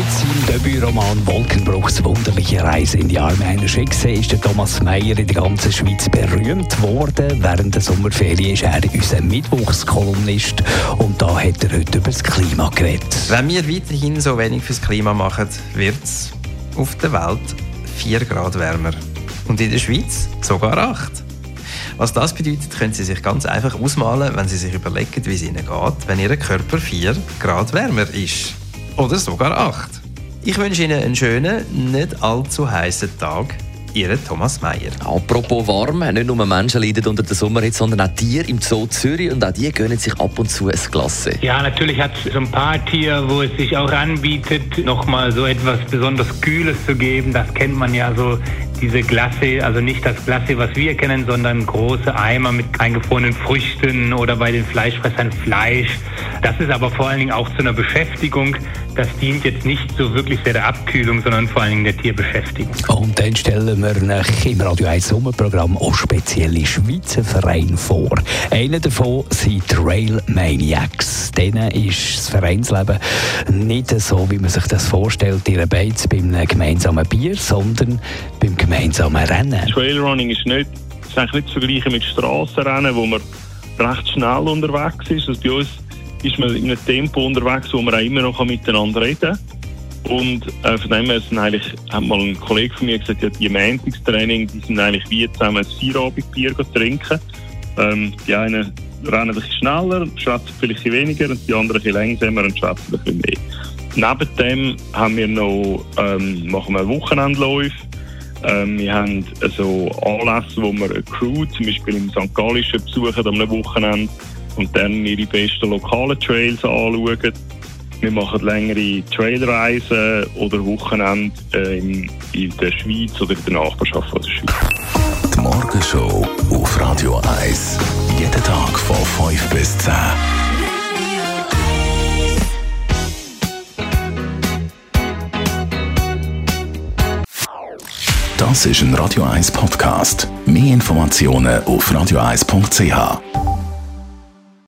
Mit seinem Debütroman Wolkenbruchs wunderliche Reise in die Arme einer Schicksal ist der Thomas Meyer in der ganzen Schweiz berühmt worden. Während der Sommerferien ist er unser Mittwochskolumnist und da hat er heute über das Klima geredet. Wenn wir weiterhin so wenig fürs Klima machen, wird es auf der Welt 4 Grad wärmer. Und in der Schweiz sogar 8. Was das bedeutet, können Sie sich ganz einfach ausmalen, wenn Sie sich überlegen, wie es Ihnen geht, wenn Ihr Körper 4 Grad wärmer ist. Oder sogar 8. Ich wünsche Ihnen einen schönen, nicht allzu heißen Tag. Ihr Thomas Meyer. Apropos warm, nicht nur Menschen leiden unter der Sommerhitze, sondern auch Tiere im Zoo Zürich und auch die gönnen sich ab und zu ein Glas. Ja, natürlich hat es so ein paar Tiere, wo es sich auch anbietet, nochmal so etwas besonders Kühles zu geben. Das kennt man ja so, diese Glasse, also nicht das Glasse, was wir kennen, sondern große Eimer mit eingefrorenen Früchten oder bei den Fleischfressern Fleisch. Das ist aber vor allen Dingen auch zu einer Beschäftigung. Das dient jetzt nicht so wirklich der Abkühlung, sondern vor allen Dingen der Tierbeschäftigung. Und dann stellen wir im Radio 1 Sommerprogramm auch spezielle Schweizer Vereine vor. Einer davon sind Trail Maniacs. Denen ist das Vereinsleben nicht so, wie man sich das vorstellt, ihre Beiz beim gemeinsamen Bier, sondern beim gemeinsamen Rennen. Trailrunning ist nicht, ist eigentlich nicht zu vergleichen mit Strassenrennen, wo man recht schnell unterwegs ist. Also bei uns ist man in einem Tempo unterwegs, wo man auch immer noch miteinander reden kann. Und äh, von dem her sind eigentlich, hat mal ein Kollege von mir gesagt, ja, die Mantix-Training, die sind eigentlich wie zusammen ein Feierabendbier trinken. Ähm, die einen rennen ein bisschen schneller, schwätzen vielleicht ein weniger und die anderen ein bisschen langsamer und schwätzen ein bisschen mehr. Neben dem haben wir noch, ähm, machen wir Wochenendläufe. Ähm, wir haben so Anlässe, wo wir eine Crew zum Beispiel im St. Gallischen besuchen am Wochenende und dann ihre besten lokalen Trails anschauen. Wir machen längere Trailreisen oder Wochenende äh, in, der Schweiz oder in der Nachbarschaft der Schweiz. Die Morgenshow auf Radio 1. Jeden Tag von 5 bis 10. Das ist ein Radio 1 Podcast. Mehr Informationen auf radio1.ch.